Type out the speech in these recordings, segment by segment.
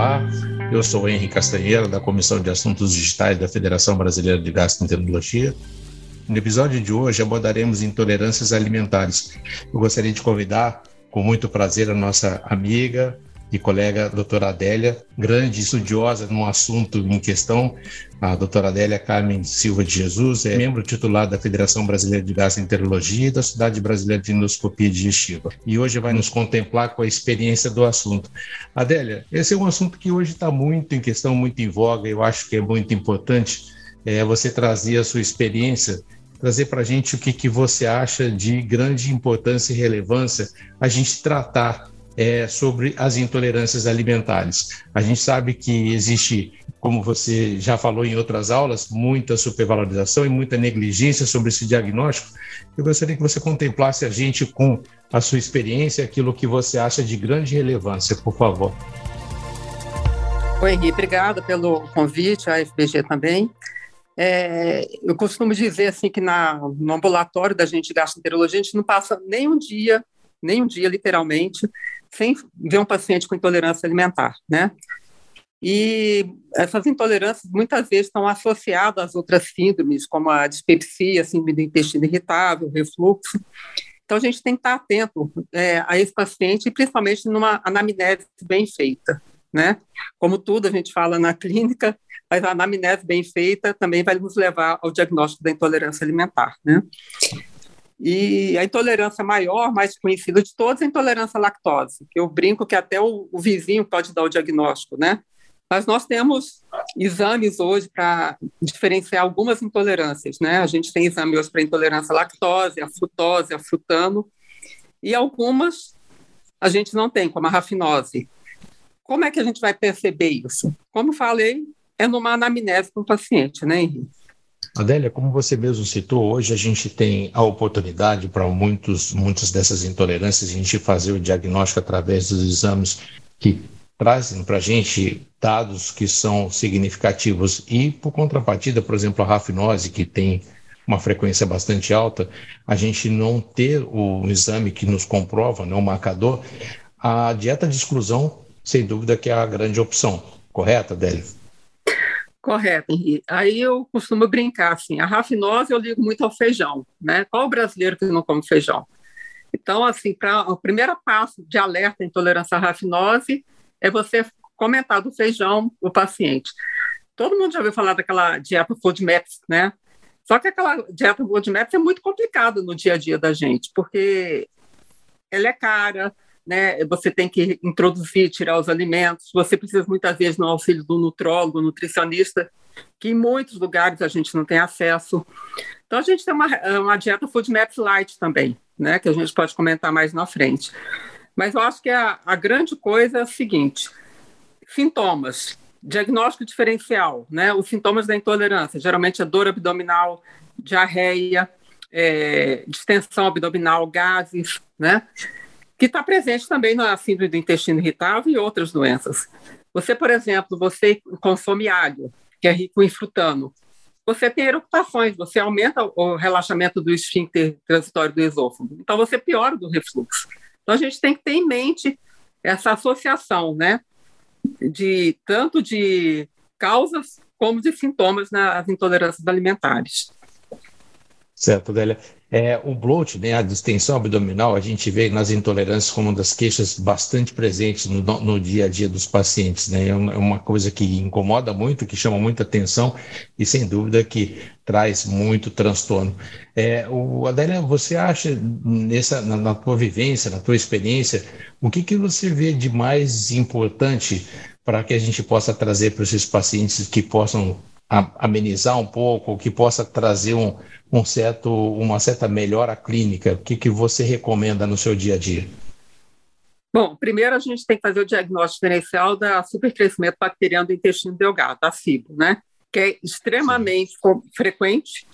Olá, eu sou Henrique Castanheira, da Comissão de Assuntos Digitais da Federação Brasileira de Gastroenterologia. No episódio de hoje abordaremos intolerâncias alimentares. Eu gostaria de convidar, com muito prazer, a nossa amiga, e colega doutora Adélia, grande estudiosa no assunto em questão. A doutora Adélia Carmen Silva de Jesus é membro titular da Federação Brasileira de Gastroenterologia e da Sociedade Brasileira de Endoscopia Digestiva. E hoje vai nos contemplar com a experiência do assunto. Adélia, esse é um assunto que hoje está muito em questão, muito em voga. Eu acho que é muito importante é, você trazer a sua experiência trazer para a gente o que, que você acha de grande importância e relevância a gente tratar é, sobre as intolerâncias alimentares. A gente sabe que existe, como você já falou em outras aulas, muita supervalorização e muita negligência sobre esse diagnóstico. Eu gostaria que você contemplasse a gente com a sua experiência, aquilo que você acha de grande relevância, por favor. Oi, Henrique, obrigada pelo convite, a FBG também. É, eu costumo dizer assim que na, no ambulatório da gente gastroenterologia, a gente não passa nem um dia, nem um dia literalmente, sem ver um paciente com intolerância alimentar, né? E essas intolerâncias muitas vezes estão associadas às outras síndromes, como a dispepsia, síndrome do intestino irritável, refluxo. Então, a gente tem que estar atento é, a esse paciente, principalmente numa anamnese bem feita, né? Como tudo a gente fala na clínica, mas a anamnese bem feita também vai nos levar ao diagnóstico da intolerância alimentar, né? E a intolerância maior, mais conhecida de todas, é a intolerância à lactose, que eu brinco que até o, o vizinho pode dar o diagnóstico, né? Mas nós temos exames hoje para diferenciar algumas intolerâncias, né? A gente tem exame hoje para intolerância à lactose, à frutose, a frutano, e algumas a gente não tem, como a rafinose. Como é que a gente vai perceber isso? Como falei, é numa anamnese com o paciente, né, Henrique? Adélia, como você mesmo citou, hoje a gente tem a oportunidade para muitos, muitas dessas intolerâncias a gente fazer o diagnóstico através dos exames que trazem para a gente dados que são significativos e, por contrapartida, por exemplo, a rafinose, que tem uma frequência bastante alta, a gente não ter o exame que nos comprova, né, o marcador, a dieta de exclusão, sem dúvida que é a grande opção. Correto, Adélia? Correto, Henrique. Aí eu costumo brincar assim, a rafinose eu ligo muito ao feijão, né? Qual o brasileiro que não come feijão? Então, assim, para o primeiro passo de alerta à intolerância à rafinose é você comentar do feijão o paciente. Todo mundo já ouviu falar daquela dieta FODMAPs, né? Só que aquela dieta FODMAPs é muito complicada no dia a dia da gente, porque ela é cara, né, você tem que introduzir, tirar os alimentos, você precisa muitas vezes no auxílio do nutrólogo, nutricionista, que em muitos lugares a gente não tem acesso. Então a gente tem uma, uma dieta Food Maps Light também, né, que a gente pode comentar mais na frente. Mas eu acho que a, a grande coisa é o seguinte: sintomas, diagnóstico diferencial, né, os sintomas da intolerância, geralmente é dor abdominal, diarreia, é, distensão abdominal, gases, né? Que está presente também na síndrome do intestino irritável e outras doenças. Você, por exemplo, você consome alho, que é rico em frutano. Você tem eructações, você aumenta o relaxamento do esfíncter transitório do esôfago. Então, você piora do refluxo. Então, a gente tem que ter em mente essa associação, né? De tanto de causas como de sintomas nas intolerâncias alimentares. Certo, Délia. É, o bloat, né, a distensão abdominal, a gente vê nas intolerâncias como uma das queixas bastante presentes no, no dia a dia dos pacientes. Né? É, é uma coisa que incomoda muito, que chama muita atenção e, sem dúvida, que traz muito transtorno. É, o, Adélia, você acha, nessa, na, na tua vivência, na tua experiência, o que, que você vê de mais importante para que a gente possa trazer para esses pacientes que possam amenizar um pouco, que possa trazer um, um certo, uma certa melhora clínica? O que, que você recomenda no seu dia a dia? Bom, primeiro a gente tem que fazer o diagnóstico diferencial da supercrescimento bacteriano do intestino delgado, a SIBO, né? Que é extremamente Sim. frequente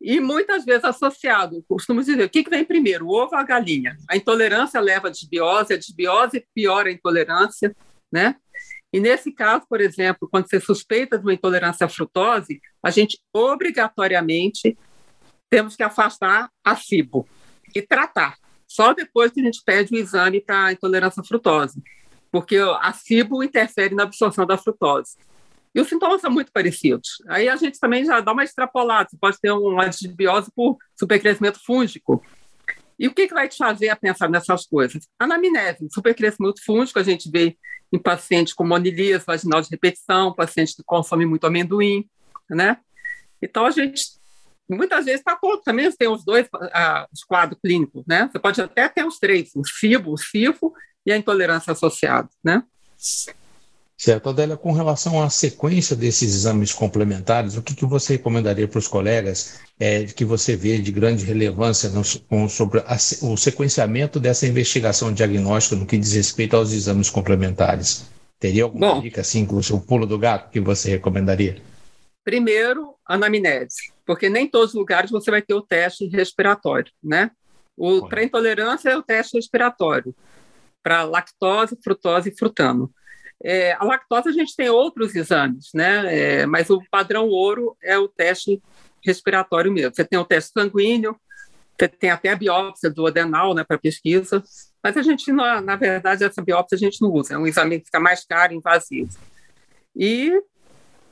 e muitas vezes associado. Costumo dizer, o que, que vem primeiro, o ovo ou a galinha? A intolerância leva a desbiose, a desbiose piora a intolerância, né? E nesse caso, por exemplo, quando você suspeita de uma intolerância à frutose, a gente obrigatoriamente temos que afastar a FIBO e tratar. Só depois que a gente pede o exame para intolerância à frutose. porque a cibo interfere na absorção da frutose. E os sintomas são muito parecidos. Aí a gente também já dá uma extrapolada, você pode ter uma disbiose por supercrescimento fúngico. E o que, que vai te fazer a pensar nessas coisas? Anamnese, supercrescimento fúngico, a gente vê em pacientes com monilias vaginal de repetição, pacientes que consomem muito amendoim, né? Então, a gente, muitas vezes, está todo, também tem os dois ah, os quadros clínicos, né? Você pode até ter os três, o FIBO, o FIFO e a intolerância associada, né? Certo, Adélia, com relação à sequência desses exames complementares, o que, que você recomendaria para os colegas é, que você vê de grande relevância no, com, sobre a, o sequenciamento dessa investigação diagnóstica no que diz respeito aos exames complementares? Teria alguma Bom, dica, assim, com o pulo do gato que você recomendaria? Primeiro, anamnese, porque nem todos os lugares você vai ter o teste respiratório, né? Para intolerância é o teste respiratório, para lactose, frutose e frutano. É, a lactose a gente tem outros exames, né? É, mas o padrão ouro é o teste respiratório mesmo. Você tem o teste sanguíneo, você tem até a biópsia do adenal, né, para pesquisa. Mas a gente, na, na verdade, essa biópsia a gente não usa. É um exame que fica mais caro, invasivo. E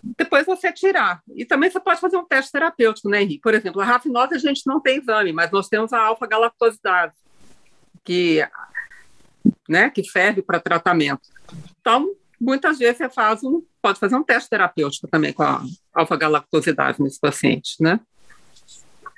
depois você tirar. E também você pode fazer um teste terapêutico, né, Henrique? Por exemplo, a rafinose a gente não tem exame, mas nós temos a alfa-galactosidase, que, né, que serve para tratamento. Então, muitas vezes você faz um, pode fazer um teste terapêutico também com a alfa-galactosidase nesse paciente, né?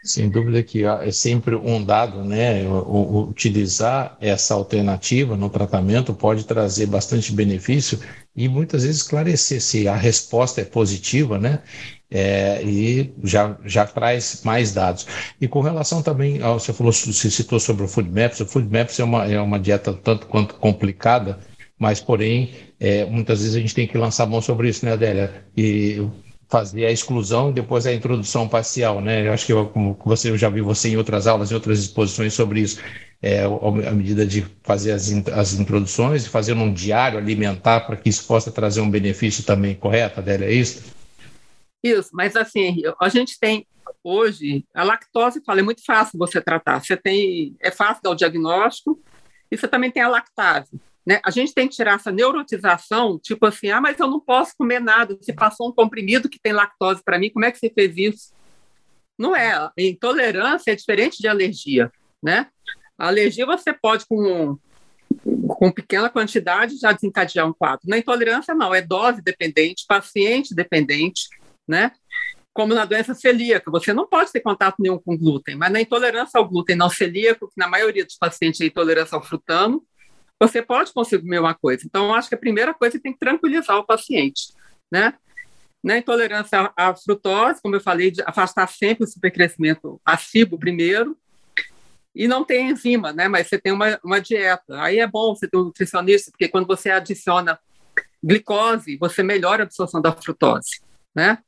Sem dúvida que é sempre um dado, né? Utilizar essa alternativa no tratamento pode trazer bastante benefício e muitas vezes esclarecer se a resposta é positiva, né? É, e já, já traz mais dados. E com relação também, ao, você falou, você citou sobre o Food Maps, o Food Maps é uma, é uma dieta tanto quanto complicada, mas porém, é, muitas vezes a gente tem que lançar mão sobre isso, né, Adélia? E fazer a exclusão e depois a introdução parcial, né? Eu acho que eu, como você, eu já vi você em outras aulas, em outras exposições sobre isso, é, a medida de fazer as, as introduções e fazer um diário alimentar para que isso possa trazer um benefício também, correto, Adélia? É isso? Isso, mas assim, a gente tem hoje, a lactose, fala, é muito fácil você tratar. Você tem, é fácil dar o diagnóstico, e você também tem a lactase. Né? A gente tem que tirar essa neurotização, tipo assim, ah, mas eu não posso comer nada. Você passou um comprimido que tem lactose para mim, como é que você fez isso? Não é. Intolerância é diferente de alergia, né? A alergia você pode, com, com pequena quantidade, já desencadear um quadro. Na intolerância, não. É dose dependente, paciente dependente, né? Como na doença celíaca, você não pode ter contato nenhum com glúten, mas na intolerância ao glúten não celíaco, que na maioria dos pacientes é intolerância ao frutano, você pode consumir uma coisa. Então, acho que a primeira coisa é tem que tranquilizar o paciente, né? Na intolerância à frutose, como eu falei, de afastar sempre o supercrescimento acido primeiro, e não tem enzima, né? Mas você tem uma, uma dieta. Aí é bom você ter um nutricionista, porque quando você adiciona glicose, você melhora a absorção da frutose, né?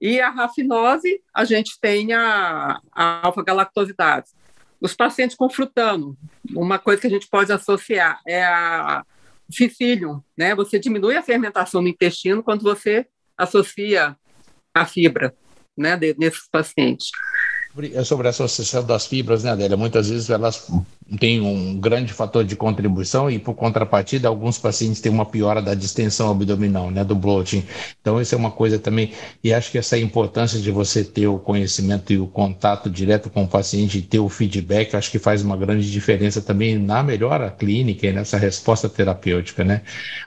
E a rafinose, a gente tem a, a alfa-galactosidase. Os pacientes com frutano, uma coisa que a gente pode associar é a ficílium, né? Você diminui a fermentação no intestino quando você associa a fibra, né, nesses pacientes. É sobre a associação das fibras, né, Adélia? Muitas vezes elas têm um grande fator de contribuição e, por contrapartida, alguns pacientes têm uma piora da distensão abdominal, né, do bloating. Então, isso é uma coisa também, e acho que essa importância de você ter o conhecimento e o contato direto com o paciente e ter o feedback, acho que faz uma grande diferença também na melhora clínica e nessa resposta terapêutica, né?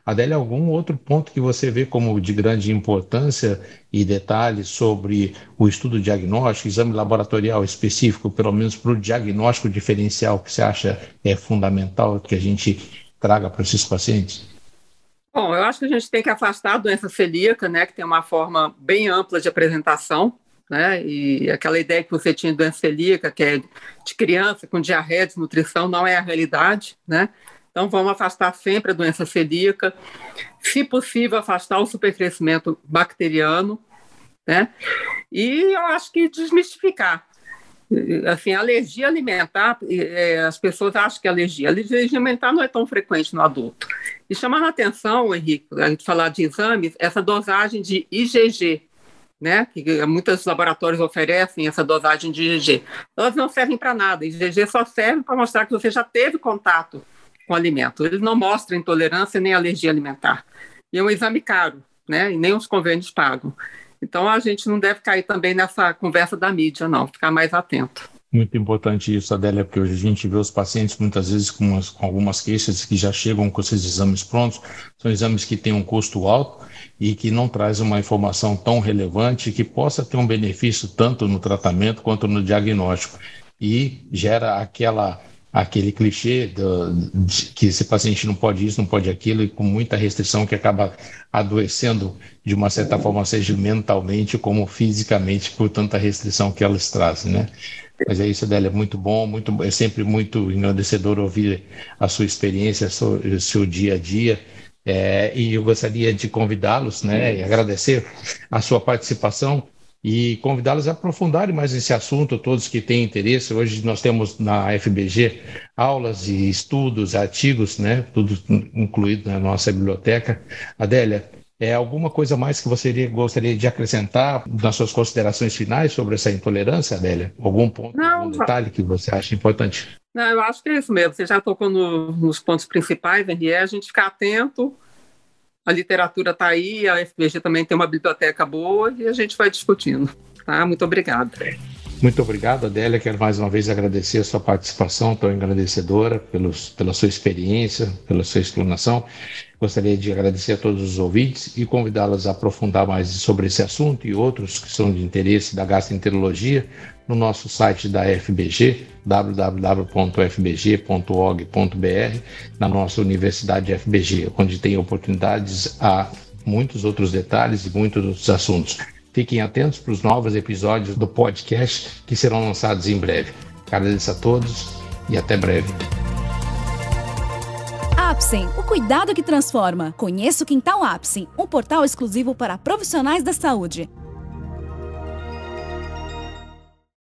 Adélia, algum outro ponto que você vê como de grande importância e detalhes sobre o estudo diagnóstico, exame laboratorial específico, pelo menos para o diagnóstico diferencial que você acha é fundamental que a gente traga para esses pacientes? Bom, eu acho que a gente tem que afastar a doença celíaca, né, que tem uma forma bem ampla de apresentação, né, e aquela ideia que você tinha de doença celíaca, que é de criança com diarreia, desnutrição, não é a realidade, né, então, vamos afastar sempre a doença celíaca, se possível, afastar o supercrescimento bacteriano, né? E eu acho que desmistificar. Assim, alergia alimentar, é, as pessoas acham que é alergia. Alergia alimentar não é tão frequente no adulto. E chamando a atenção, Henrique, a gente falar de exames, essa dosagem de IgG, né, que muitos laboratórios oferecem essa dosagem de IgG, elas não servem para nada. IgG só serve para mostrar que você já teve contato com alimento. Ele não mostra intolerância nem alergia alimentar. E é um exame caro, né? E nem os convênios pagam. Então a gente não deve cair também nessa conversa da mídia, não, ficar mais atento. Muito importante isso, Adélia, porque hoje a gente vê os pacientes muitas vezes com, com, algumas queixas que já chegam com esses exames prontos, são exames que têm um custo alto e que não traz uma informação tão relevante que possa ter um benefício tanto no tratamento quanto no diagnóstico. E gera aquela aquele clichê do, de que esse paciente não pode isso, não pode aquilo, e com muita restrição que acaba adoecendo de uma certa forma, seja mentalmente como fisicamente, por tanta restrição que elas trazem, né? Mas é isso, Adélia, é muito bom, muito, é sempre muito engrandecedor ouvir a sua experiência, o seu dia a dia. É, e eu gostaria de convidá-los, né, e agradecer a sua participação e convidá-los a aprofundarem mais esse assunto, todos que têm interesse. Hoje nós temos na FBG aulas e estudos, artigos, né, tudo incluído na nossa biblioteca. Adélia, é alguma coisa mais que você gostaria de acrescentar nas suas considerações finais sobre essa intolerância, Adélia? Algum ponto, Não, algum detalhe que você acha importante? Não, eu acho que é isso mesmo. Você já tocou no, nos pontos principais, Henrique, é a gente ficar atento a literatura está aí, a FBG também tem uma biblioteca boa e a gente vai discutindo. Tá? Muito obrigada. Muito obrigado, Adélia. Quero mais uma vez agradecer a sua participação tão engrandecedora, pelos, pela sua experiência, pela sua explanação. Gostaria de agradecer a todos os ouvintes e convidá-los a aprofundar mais sobre esse assunto e outros que são de interesse da gastroenterologia no nosso site da FBG, www.fbg.org.br, na nossa Universidade FBG, onde tem oportunidades a muitos outros detalhes e muitos outros assuntos. Fiquem atentos para os novos episódios do podcast que serão lançados em breve. Agradeço a todos e até breve. Apsen, o cuidado que transforma. Conheça o Quintal Apsen, um portal exclusivo para profissionais da saúde.